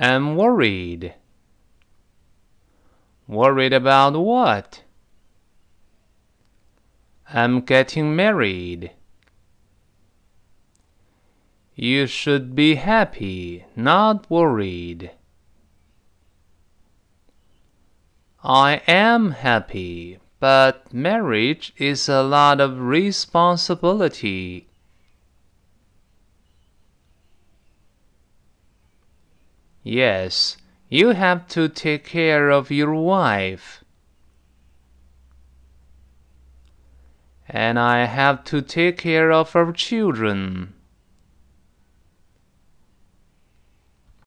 I'm worried. Worried about what? I'm getting married. You should be happy, not worried. I am happy, but marriage is a lot of responsibility. Yes, you have to take care of your wife. And I have to take care of our children.